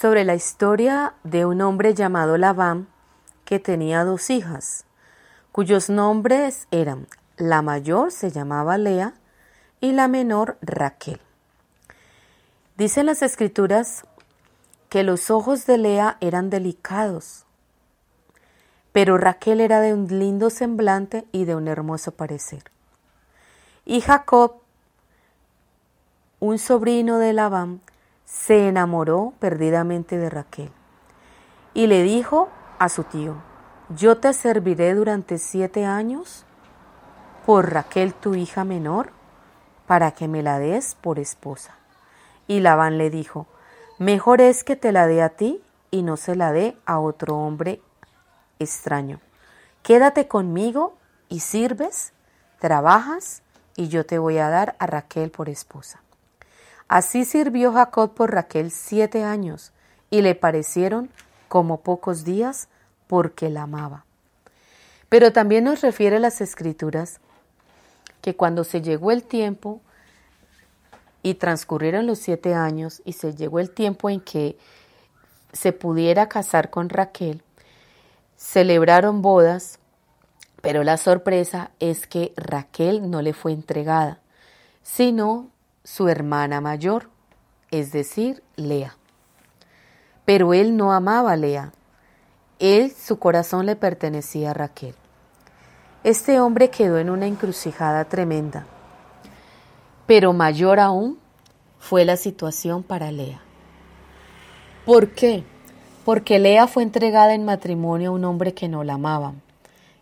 sobre la historia de un hombre llamado Labán que tenía dos hijas, cuyos nombres eran la mayor se llamaba Lea y la menor Raquel. Dicen las escrituras que los ojos de Lea eran delicados, pero Raquel era de un lindo semblante y de un hermoso parecer. Y Jacob, un sobrino de Labán, se enamoró perdidamente de Raquel y le dijo a su tío, yo te serviré durante siete años por Raquel tu hija menor, para que me la des por esposa. Y Labán le dijo, mejor es que te la dé a ti y no se la dé a otro hombre extraño. Quédate conmigo y sirves, trabajas, y yo te voy a dar a Raquel por esposa. Así sirvió Jacob por Raquel siete años, y le parecieron como pocos días, porque la amaba. Pero también nos refiere las escrituras que cuando se llegó el tiempo y transcurrieron los siete años y se llegó el tiempo en que se pudiera casar con Raquel, celebraron bodas, pero la sorpresa es que Raquel no le fue entregada, sino su hermana mayor, es decir, Lea. Pero él no amaba a Lea. Él, su corazón le pertenecía a Raquel. Este hombre quedó en una encrucijada tremenda. Pero mayor aún fue la situación para Lea. ¿Por qué? Porque Lea fue entregada en matrimonio a un hombre que no la amaba.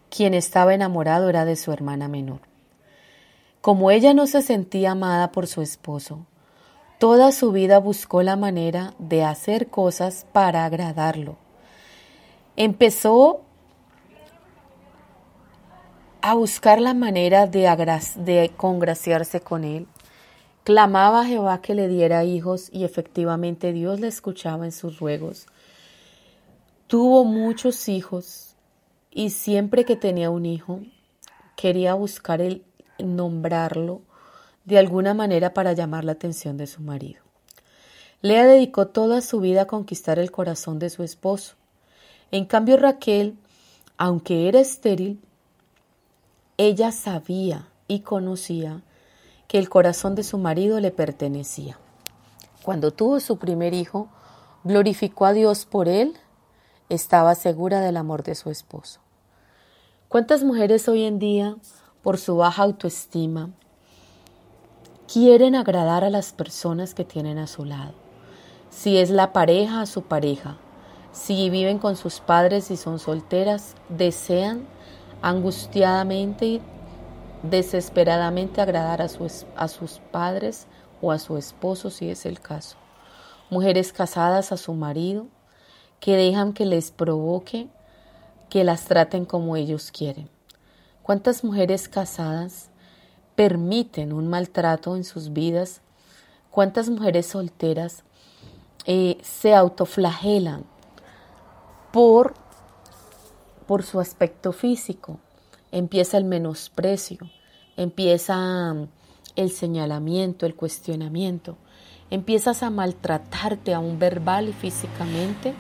Quien estaba enamorado era de su hermana menor. Como ella no se sentía amada por su esposo, toda su vida buscó la manera de hacer cosas para agradarlo. Empezó a buscar la manera de, congraciarse con él. Clamaba a Jehová que le diera hijos y efectivamente Dios le escuchaba en sus ruegos. Tuvo muchos hijos y siempre que tenía un hijo quería buscar el nombrarlo de alguna manera para llamar la atención de su marido. Lea dedicó toda su vida a conquistar el corazón de su esposo. En cambio Raquel, aunque era estéril, ella sabía y conocía que el corazón de su marido le pertenecía. Cuando tuvo su primer hijo, glorificó a Dios por él, estaba segura del amor de su esposo. ¿Cuántas mujeres hoy en día por su baja autoestima, quieren agradar a las personas que tienen a su lado. Si es la pareja, a su pareja. Si viven con sus padres y son solteras, desean angustiadamente desesperadamente agradar a, a sus padres o a su esposo si es el caso. Mujeres casadas a su marido que dejan que les provoque que las traten como ellos quieren. ¿Cuántas mujeres casadas permiten un maltrato en sus vidas? ¿Cuántas mujeres solteras eh, se autoflagelan por, por su aspecto físico? Empieza el menosprecio, empieza mm, el señalamiento, el cuestionamiento. Empiezas a maltratarte aún verbal y físicamente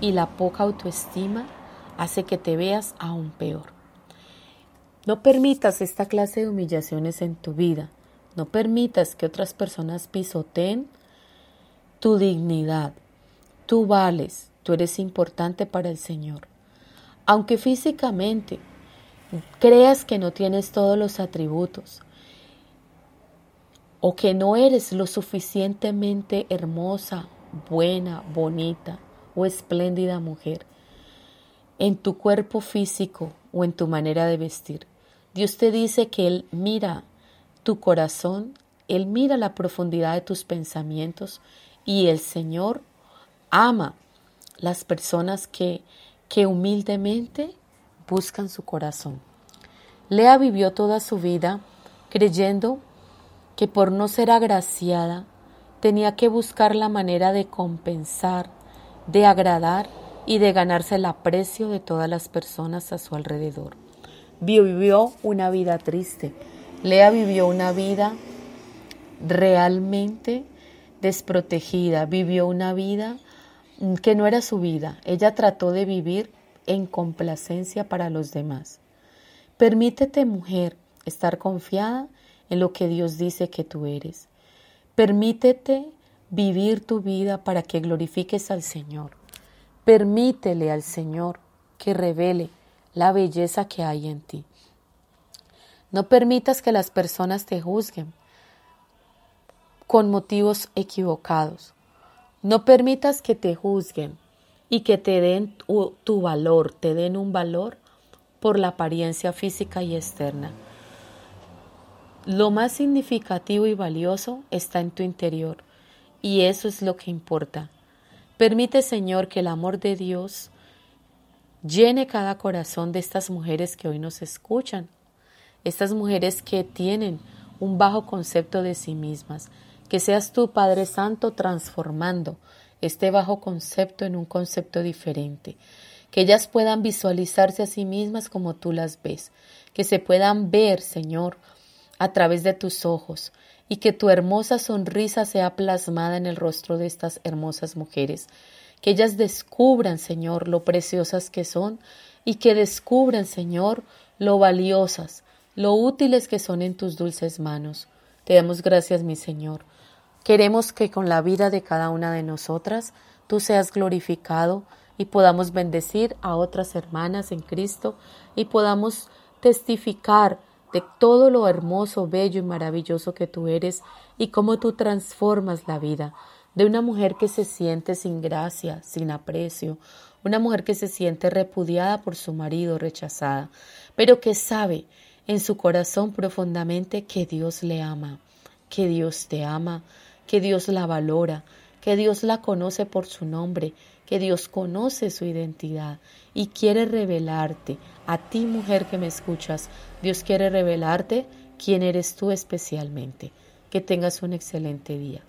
y la poca autoestima hace que te veas aún peor. No permitas esta clase de humillaciones en tu vida. No permitas que otras personas pisoteen tu dignidad. Tú vales, tú eres importante para el Señor. Aunque físicamente creas que no tienes todos los atributos o que no eres lo suficientemente hermosa, buena, bonita o espléndida mujer, en tu cuerpo físico o en tu manera de vestir. Dios te dice que Él mira tu corazón, Él mira la profundidad de tus pensamientos y el Señor ama las personas que, que humildemente buscan su corazón. Lea vivió toda su vida creyendo que por no ser agraciada tenía que buscar la manera de compensar, de agradar y de ganarse el aprecio de todas las personas a su alrededor. Vivió una vida triste. Lea vivió una vida realmente desprotegida, vivió una vida que no era su vida. Ella trató de vivir en complacencia para los demás. Permítete, mujer, estar confiada en lo que Dios dice que tú eres. Permítete vivir tu vida para que glorifiques al Señor. Permítele al Señor que revele la belleza que hay en ti. No permitas que las personas te juzguen con motivos equivocados. No permitas que te juzguen y que te den tu, valor, te den un valor por la apariencia física y externa. Lo más significativo y valioso está en tu interior y eso es lo que importa. Permite, Señor, que el amor de Dios llene cada corazón de estas mujeres que hoy nos escuchan, estas mujeres que tienen un bajo concepto de sí mismas, que seas tú, Padre Santo, transformando este bajo concepto en un concepto diferente. Que ellas puedan visualizarse a sí mismas como tú las ves. Que se puedan ver, Señor, a través de tus ojos. Y que tu hermosa sonrisa sea plasmada en el rostro de estas hermosas mujeres. Que ellas descubran, Señor, lo preciosas que son y que descubran, Señor, lo valiosas, lo útiles que son en tus dulces manos. Te damos gracias, mi Señor, Queremos que con la vida de cada una de nosotras tú seas glorificado y podamos bendecir a otras hermanas en Cristo y podamos testificar de todo lo hermoso, bello y maravilloso que tú eres y cómo tú transformas la vida de una mujer que se siente sin gracia, sin aprecio, una mujer que se siente repudiada por su marido, rechazada, pero que sabe en su corazón profundamente que Dios le ama, que Dios te ama, que Dios la valora, que Dios la conoce por su nombre, que Dios conoce su identidad y quiere revelarte, a ti mujer que me escuchas, Dios quiere revelarte quién eres tú especialmente. Que tengas un excelente día.